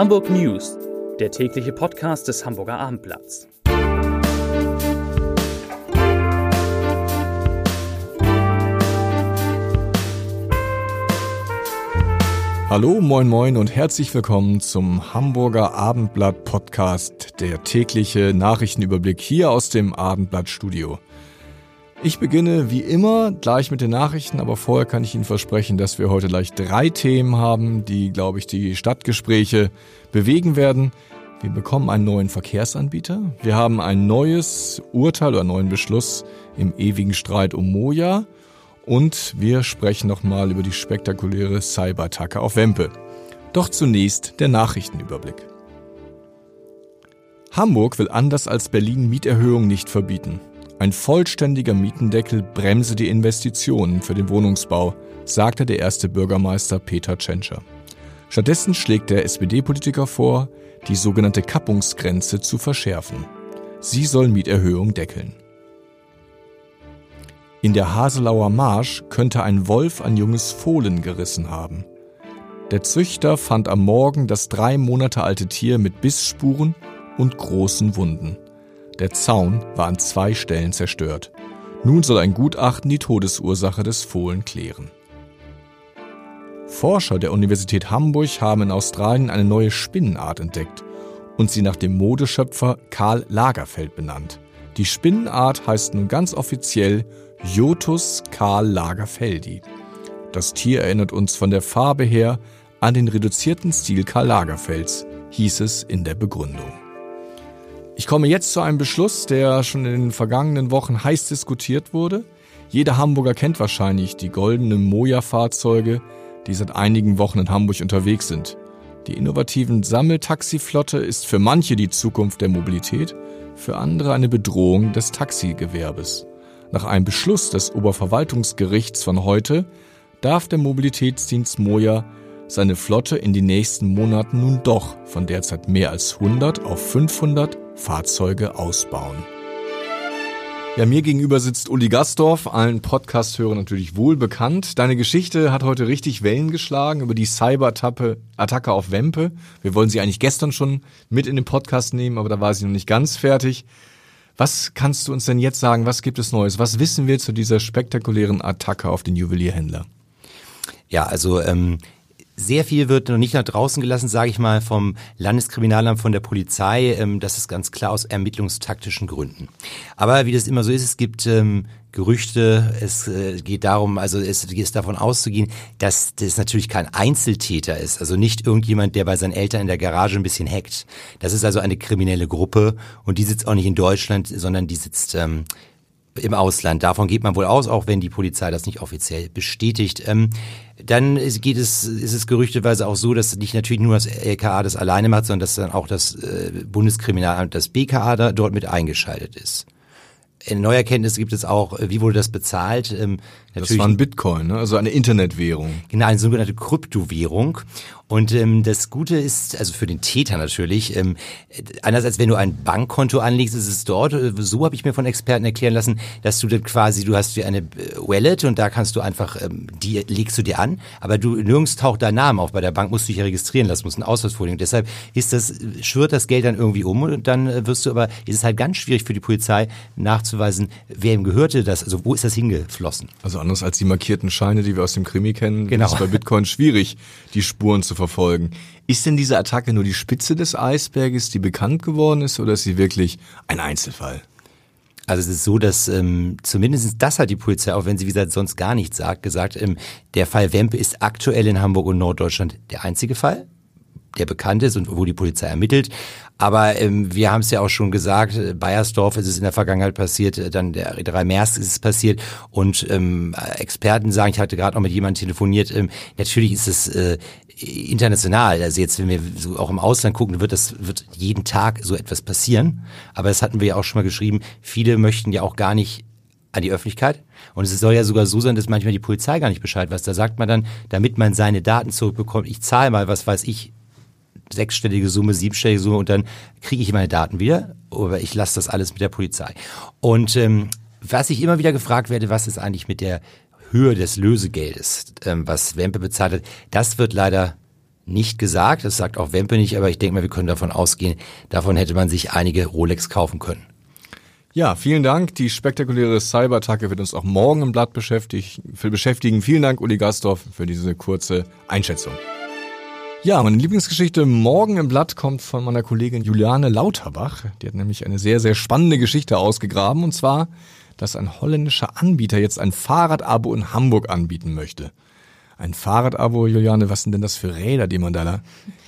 Hamburg News, der tägliche Podcast des Hamburger Abendblatts. Hallo, moin, moin und herzlich willkommen zum Hamburger Abendblatt Podcast, der tägliche Nachrichtenüberblick hier aus dem Abendblatt Studio. Ich beginne wie immer gleich mit den Nachrichten, aber vorher kann ich Ihnen versprechen, dass wir heute gleich drei Themen haben, die, glaube ich, die Stadtgespräche bewegen werden. Wir bekommen einen neuen Verkehrsanbieter. Wir haben ein neues Urteil oder einen neuen Beschluss im ewigen Streit um Moja. Und wir sprechen nochmal über die spektakuläre Cyberattacke auf Wempe. Doch zunächst der Nachrichtenüberblick. Hamburg will anders als Berlin Mieterhöhungen nicht verbieten. Ein vollständiger Mietendeckel bremse die Investitionen für den Wohnungsbau, sagte der erste Bürgermeister Peter Tschentscher. Stattdessen schlägt der SPD-Politiker vor, die sogenannte Kappungsgrenze zu verschärfen. Sie soll Mieterhöhung deckeln. In der Haselauer Marsch könnte ein Wolf ein junges Fohlen gerissen haben. Der Züchter fand am Morgen das drei Monate alte Tier mit Bissspuren und großen Wunden. Der Zaun war an zwei Stellen zerstört. Nun soll ein Gutachten die Todesursache des Fohlen klären. Forscher der Universität Hamburg haben in Australien eine neue Spinnenart entdeckt und sie nach dem Modeschöpfer Karl Lagerfeld benannt. Die Spinnenart heißt nun ganz offiziell Jotus Karl Lagerfeldi. Das Tier erinnert uns von der Farbe her an den reduzierten Stil Karl Lagerfelds, hieß es in der Begründung. Ich komme jetzt zu einem Beschluss, der schon in den vergangenen Wochen heiß diskutiert wurde. Jeder Hamburger kennt wahrscheinlich die goldenen Moja-Fahrzeuge, die seit einigen Wochen in Hamburg unterwegs sind. Die innovativen Sammeltaxiflotte ist für manche die Zukunft der Mobilität, für andere eine Bedrohung des Taxigewerbes. Nach einem Beschluss des Oberverwaltungsgerichts von heute darf der Mobilitätsdienst Moja seine Flotte in den nächsten Monaten nun doch von derzeit mehr als 100 auf 500 Fahrzeuge ausbauen. Ja, mir gegenüber sitzt Uli Gastorf, allen Podcast-Hörern natürlich wohl bekannt. Deine Geschichte hat heute richtig Wellen geschlagen über die Cyber-Attacke auf Wempe. Wir wollen sie eigentlich gestern schon mit in den Podcast nehmen, aber da war sie noch nicht ganz fertig. Was kannst du uns denn jetzt sagen? Was gibt es Neues? Was wissen wir zu dieser spektakulären Attacke auf den Juwelierhändler? Ja, also ähm, sehr viel wird noch nicht nach draußen gelassen, sage ich mal, vom Landeskriminalamt, von der Polizei. Ähm, das ist ganz klar aus ermittlungstaktischen Gründen. Aber wie das immer so ist, es gibt ähm, Gerüchte. Es äh, geht darum, also es ist davon auszugehen, dass das natürlich kein Einzeltäter ist, also nicht irgendjemand, der bei seinen Eltern in der Garage ein bisschen hackt. Das ist also eine kriminelle Gruppe und die sitzt auch nicht in Deutschland, sondern die sitzt ähm, im Ausland. Davon geht man wohl aus, auch wenn die Polizei das nicht offiziell bestätigt. Ähm, dann geht es, ist es gerüchteweise auch so, dass nicht natürlich nur das LKA das alleine macht, sondern dass dann auch das äh, Bundeskriminalamt, das BKA da dort mit eingeschaltet ist. In Neuerkenntnis gibt es auch, äh, wie wurde das bezahlt? Ähm, das war ein Bitcoin, ne? also eine Internetwährung. Genau, eine sogenannte Kryptowährung. Und ähm, das Gute ist, also für den Täter natürlich, ähm, anders als wenn du ein Bankkonto anlegst, ist es dort, äh, so habe ich mir von Experten erklären lassen, dass du dann quasi, du hast dir eine äh, Wallet und da kannst du einfach, ähm, die legst du dir an, aber du nirgends taucht dein Name auf. Bei der Bank musst du dich ja registrieren lassen, musst einen Ausweis vorlegen. Und deshalb ist das, schwirrt das Geld dann irgendwie um und dann äh, wirst du aber, ist es halt ganz schwierig für die Polizei nachzuweisen, wer ihm gehörte das, also wo ist das hingeflossen. Also anders als die markierten Scheine, die wir aus dem Krimi kennen, genau. ist bei Bitcoin schwierig, die Spuren zu verfolgen. Ist denn diese Attacke nur die Spitze des Eisberges, die bekannt geworden ist, oder ist sie wirklich ein Einzelfall? Also es ist so, dass ähm, zumindest das hat die Polizei, auch wenn sie wie gesagt sonst gar nichts sagt, gesagt, ähm, der Fall Wempe ist aktuell in Hamburg und Norddeutschland der einzige Fall der bekannt ist und wo die Polizei ermittelt. Aber ähm, wir haben es ja auch schon gesagt, Bayersdorf ist es in der Vergangenheit passiert, äh, dann der Reederei Maersk ist es passiert und ähm, Experten sagen, ich hatte gerade noch mit jemandem telefoniert, ähm, natürlich ist es äh, international. Also jetzt, wenn wir so auch im Ausland gucken, wird das wird jeden Tag so etwas passieren. Aber das hatten wir ja auch schon mal geschrieben. Viele möchten ja auch gar nicht an die Öffentlichkeit. Und es soll ja sogar so sein, dass manchmal die Polizei gar nicht Bescheid weiß. Da sagt man dann, damit man seine Daten zurückbekommt, ich zahle mal, was weiß ich, sechsstellige Summe, siebenstellige Summe und dann kriege ich meine Daten wieder, aber ich lasse das alles mit der Polizei. Und ähm, was ich immer wieder gefragt werde, was ist eigentlich mit der Höhe des Lösegeldes, ähm, was Wempe bezahlt hat, das wird leider nicht gesagt. Das sagt auch Wempe nicht, aber ich denke mal, wir können davon ausgehen, davon hätte man sich einige Rolex kaufen können. Ja, vielen Dank. Die spektakuläre Cyber-Attacke wird uns auch morgen im Blatt beschäftigen. Vielen Dank, Uli Gastorf, für diese kurze Einschätzung. Ja, meine Lieblingsgeschichte morgen im Blatt kommt von meiner Kollegin Juliane Lauterbach. Die hat nämlich eine sehr, sehr spannende Geschichte ausgegraben. Und zwar, dass ein holländischer Anbieter jetzt ein Fahrradabo in Hamburg anbieten möchte. Ein Fahrradabo, Juliane, was sind denn das für Räder, die man da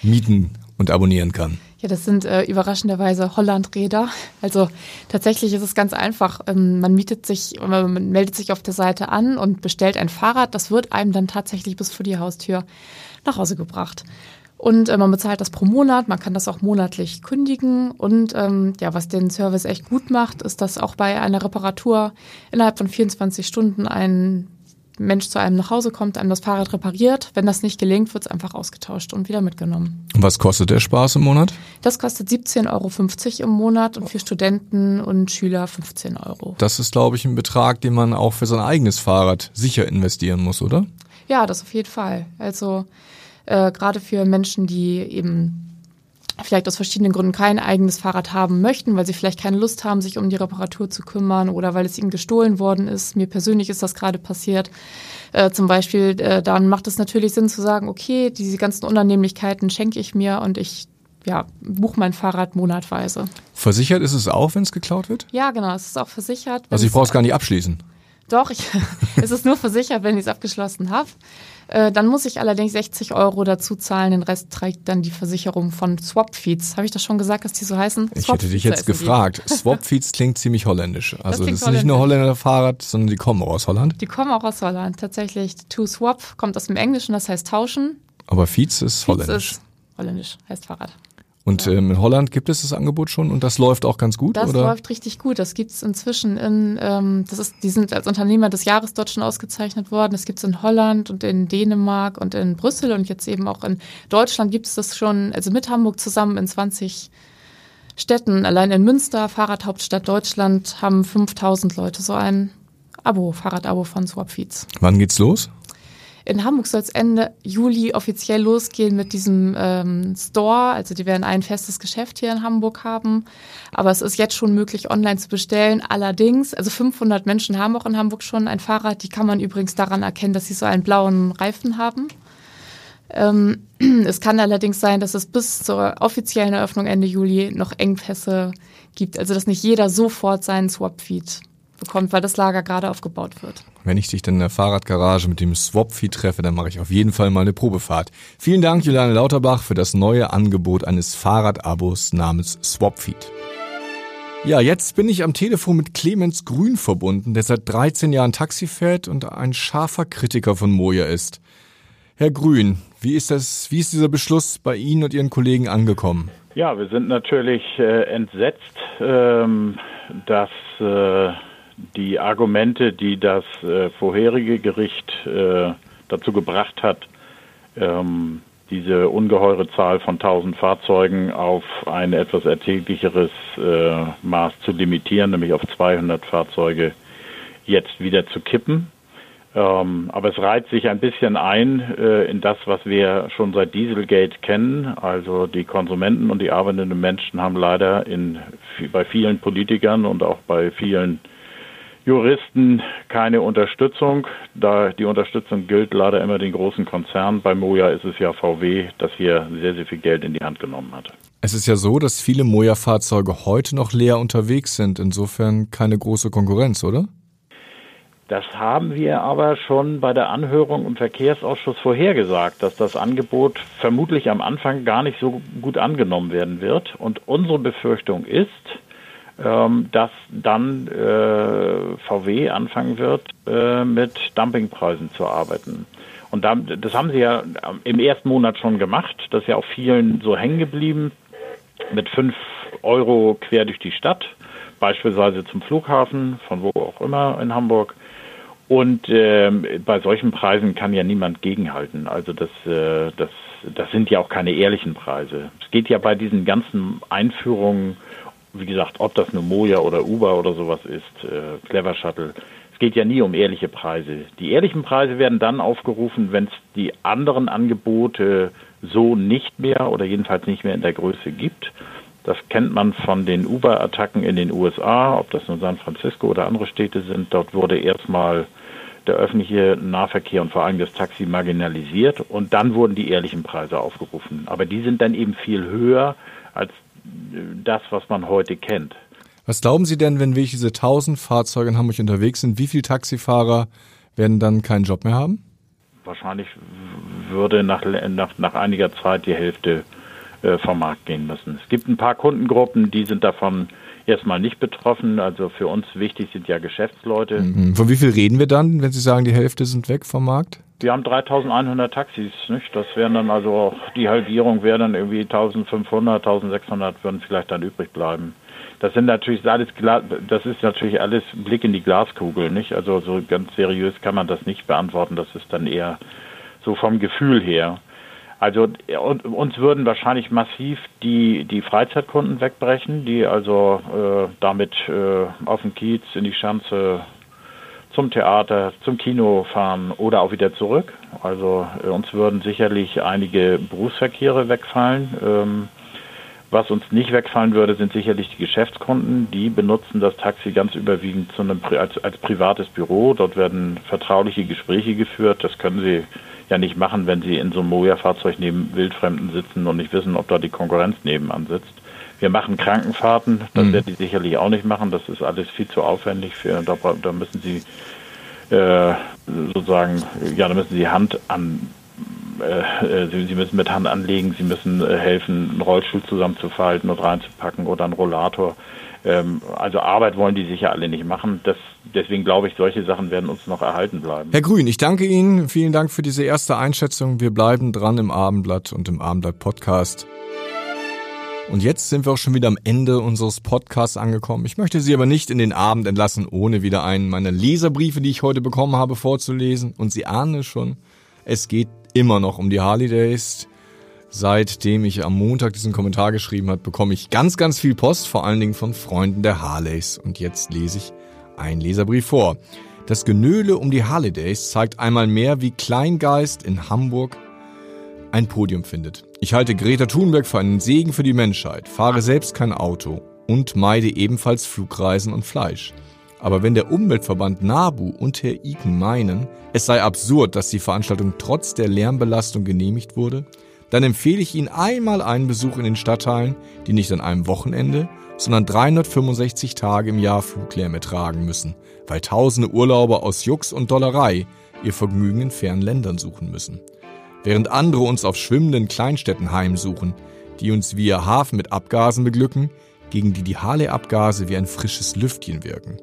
mieten und abonnieren kann? Ja, das sind äh, überraschenderweise Hollandräder. Also tatsächlich ist es ganz einfach. Ähm, man mietet sich, man meldet sich auf der Seite an und bestellt ein Fahrrad. Das wird einem dann tatsächlich bis vor die Haustür nach Hause gebracht. Und äh, man bezahlt das pro Monat, man kann das auch monatlich kündigen. Und ähm, ja, was den Service echt gut macht, ist, dass auch bei einer Reparatur innerhalb von 24 Stunden ein Mensch zu einem nach Hause kommt, einem das Fahrrad repariert. Wenn das nicht gelingt, wird es einfach ausgetauscht und wieder mitgenommen. Was kostet der Spaß im Monat? Das kostet 17,50 Euro im Monat und für Studenten und Schüler 15 Euro. Das ist, glaube ich, ein Betrag, den man auch für sein eigenes Fahrrad sicher investieren muss, oder? Ja, das auf jeden Fall. Also äh, gerade für Menschen, die eben vielleicht aus verschiedenen Gründen kein eigenes Fahrrad haben möchten, weil sie vielleicht keine Lust haben, sich um die Reparatur zu kümmern oder weil es ihnen gestohlen worden ist. Mir persönlich ist das gerade passiert. Äh, zum Beispiel, äh, dann macht es natürlich Sinn zu sagen, okay, diese ganzen Unannehmlichkeiten schenke ich mir und ich ja, buche mein Fahrrad monatweise. Versichert ist es auch, wenn es geklaut wird? Ja, genau, es ist auch versichert. Also ich brauche es gar nicht abschließen. Doch, ich, es ist nur versichert, wenn ich es abgeschlossen habe. Äh, dann muss ich allerdings 60 Euro dazu zahlen. Den Rest trägt dann die Versicherung von Swapfeeds. Habe ich das schon gesagt, dass die so heißen? Ich hätte dich jetzt gefragt. Swapfeeds klingt ziemlich holländisch. Also das, das ist nicht nur Holländer Fahrrad, sondern die kommen auch aus Holland. Die kommen auch aus Holland. Tatsächlich. To swap kommt aus dem Englischen, das heißt tauschen. Aber Feeds ist holländisch. Feeds ist holländisch, heißt Fahrrad. Und ähm, in Holland gibt es das Angebot schon und das läuft auch ganz gut, das oder? läuft richtig gut. Das gibt es inzwischen in, ähm, das ist, die sind als Unternehmer des Jahres dort schon ausgezeichnet worden. Das gibt es in Holland und in Dänemark und in Brüssel und jetzt eben auch in Deutschland gibt es das schon, also mit Hamburg zusammen in 20 Städten. Allein in Münster, Fahrradhauptstadt Deutschland, haben 5000 Leute so ein Abo, Fahrradabo von Swapfeeds. Wann geht's los? In Hamburg soll es Ende Juli offiziell losgehen mit diesem ähm, Store. Also die werden ein festes Geschäft hier in Hamburg haben. Aber es ist jetzt schon möglich, online zu bestellen. Allerdings, also 500 Menschen haben auch in Hamburg schon ein Fahrrad. Die kann man übrigens daran erkennen, dass sie so einen blauen Reifen haben. Ähm, es kann allerdings sein, dass es bis zur offiziellen Eröffnung Ende Juli noch Engpässe gibt. Also dass nicht jeder sofort seinen Swap-Feed bekommt, weil das Lager gerade aufgebaut wird. Wenn ich dich dann in der Fahrradgarage mit dem Swapfeed treffe, dann mache ich auf jeden Fall mal eine Probefahrt. Vielen Dank, Juliane Lauterbach, für das neue Angebot eines Fahrradabos namens Swapfeed. Ja, jetzt bin ich am Telefon mit Clemens Grün verbunden, der seit 13 Jahren Taxi fährt und ein scharfer Kritiker von Moja ist. Herr Grün, wie ist das, wie ist dieser Beschluss bei Ihnen und Ihren Kollegen angekommen? Ja, wir sind natürlich äh, entsetzt, ähm, dass äh, die Argumente, die das äh, vorherige Gericht äh, dazu gebracht hat, ähm, diese ungeheure Zahl von 1000 Fahrzeugen auf ein etwas erträglicheres äh, Maß zu limitieren, nämlich auf 200 Fahrzeuge, jetzt wieder zu kippen. Ähm, aber es reiht sich ein bisschen ein äh, in das, was wir schon seit Dieselgate kennen. Also die Konsumenten und die arbeitenden Menschen haben leider in, bei vielen Politikern und auch bei vielen Juristen keine Unterstützung. Da die Unterstützung gilt leider immer den großen Konzernen. Bei Moja ist es ja VW, das hier sehr, sehr viel Geld in die Hand genommen hat. Es ist ja so, dass viele Moja-Fahrzeuge heute noch leer unterwegs sind. Insofern keine große Konkurrenz, oder? Das haben wir aber schon bei der Anhörung im Verkehrsausschuss vorhergesagt, dass das Angebot vermutlich am Anfang gar nicht so gut angenommen werden wird. Und unsere Befürchtung ist, dass dann äh, VW anfangen wird, äh, mit Dumpingpreisen zu arbeiten. Und da, das haben sie ja im ersten Monat schon gemacht. Das ist ja auch vielen so hängen geblieben. Mit fünf Euro quer durch die Stadt, beispielsweise zum Flughafen, von wo auch immer in Hamburg. Und ähm, bei solchen Preisen kann ja niemand gegenhalten. Also das, äh, das, das sind ja auch keine ehrlichen Preise. Es geht ja bei diesen ganzen Einführungen wie gesagt, ob das nur Moja oder Uber oder sowas ist, äh, Clever Shuttle. Es geht ja nie um ehrliche Preise. Die ehrlichen Preise werden dann aufgerufen, wenn es die anderen Angebote so nicht mehr oder jedenfalls nicht mehr in der Größe gibt. Das kennt man von den Uber-Attacken in den USA, ob das nun San Francisco oder andere Städte sind. Dort wurde erstmal der öffentliche Nahverkehr und vor allem das Taxi marginalisiert und dann wurden die ehrlichen Preise aufgerufen. Aber die sind dann eben viel höher als das, was man heute kennt. Was glauben Sie denn, wenn wirklich diese 1000 Fahrzeuge in Hamburg unterwegs sind, wie viele Taxifahrer werden dann keinen Job mehr haben? Wahrscheinlich würde nach, nach, nach einiger Zeit die Hälfte äh, vom Markt gehen müssen. Es gibt ein paar Kundengruppen, die sind davon erstmal nicht betroffen. Also für uns wichtig sind ja Geschäftsleute. Mhm. Von wie viel reden wir dann, wenn Sie sagen, die Hälfte sind weg vom Markt? Wir haben 3100 Taxis, nicht? Das wären dann also auch, die Halbierung wäre dann irgendwie 1500, 1600 würden vielleicht dann übrig bleiben. Das sind natürlich alles, das ist natürlich alles Blick in die Glaskugel, nicht? Also so ganz seriös kann man das nicht beantworten. Das ist dann eher so vom Gefühl her. Also uns würden wahrscheinlich massiv die, die Freizeitkunden wegbrechen, die also äh, damit äh, auf den Kiez, in die Schanze, zum Theater, zum Kino fahren oder auch wieder zurück. Also äh, uns würden sicherlich einige Berufsverkehre wegfallen. Ähm, was uns nicht wegfallen würde, sind sicherlich die Geschäftskunden. Die benutzen das Taxi ganz überwiegend einem, als, als privates Büro. Dort werden vertrauliche Gespräche geführt. Das können sie ja nicht machen, wenn sie in so einem Moja-Fahrzeug neben Wildfremden sitzen und nicht wissen, ob da die Konkurrenz nebenan sitzt. Wir machen Krankenfahrten, das mhm. werden die sicherlich auch nicht machen. Das ist alles viel zu aufwendig. Für, da, da müssen sie äh, sozusagen, ja, da müssen sie Hand an, äh, sie, sie, müssen mit Hand anlegen, sie müssen äh, helfen, einen Rollstuhl zusammenzufalten und reinzupacken oder einen Rollator. Ähm, also Arbeit wollen die sicher alle nicht machen. Das, deswegen glaube ich, solche Sachen werden uns noch erhalten bleiben. Herr Grün, ich danke Ihnen. Vielen Dank für diese erste Einschätzung. Wir bleiben dran im Abendblatt und im Abendblatt Podcast. Und jetzt sind wir auch schon wieder am Ende unseres Podcasts angekommen. Ich möchte Sie aber nicht in den Abend entlassen, ohne wieder einen meiner Leserbriefe, die ich heute bekommen habe, vorzulesen. Und Sie ahnen es schon, es geht immer noch um die Harley Days. Seitdem ich am Montag diesen Kommentar geschrieben habe, bekomme ich ganz, ganz viel Post, vor allen Dingen von Freunden der Harleys. Und jetzt lese ich einen Leserbrief vor. Das Genöle um die Harley Days zeigt einmal mehr, wie Kleingeist in Hamburg ein Podium findet. Ich halte Greta Thunberg für einen Segen für die Menschheit, fahre selbst kein Auto und meide ebenfalls Flugreisen und Fleisch. Aber wenn der Umweltverband NABU und Herr Iken meinen, es sei absurd, dass die Veranstaltung trotz der Lärmbelastung genehmigt wurde, dann empfehle ich Ihnen einmal einen Besuch in den Stadtteilen, die nicht an einem Wochenende, sondern 365 Tage im Jahr Fluglärm ertragen müssen, weil tausende Urlauber aus Jux und Dollerei ihr Vergnügen in fernen Ländern suchen müssen. Während andere uns auf schwimmenden Kleinstädten heimsuchen, die uns via Hafen mit Abgasen beglücken, gegen die die Harley-Abgase wie ein frisches Lüftchen wirken.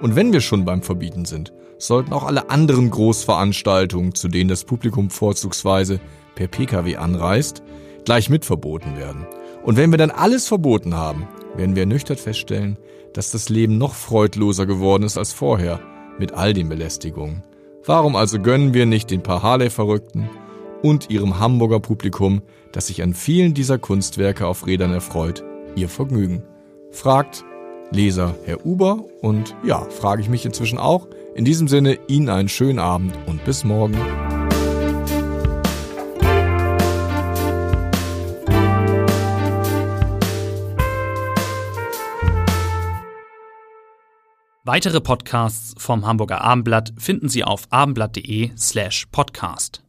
Und wenn wir schon beim Verbieten sind, sollten auch alle anderen Großveranstaltungen, zu denen das Publikum vorzugsweise per Pkw anreist, gleich mit verboten werden. Und wenn wir dann alles verboten haben, werden wir ernüchtert feststellen, dass das Leben noch freudloser geworden ist als vorher, mit all den Belästigungen. Warum also gönnen wir nicht den paar Harley-Verrückten und ihrem Hamburger Publikum, das sich an vielen dieser Kunstwerke auf Rädern erfreut, ihr Vergnügen? Fragt Leser Herr Uber und ja, frage ich mich inzwischen auch. In diesem Sinne Ihnen einen schönen Abend und bis morgen. Weitere Podcasts vom Hamburger Abendblatt finden Sie auf abendblatt.de slash podcast.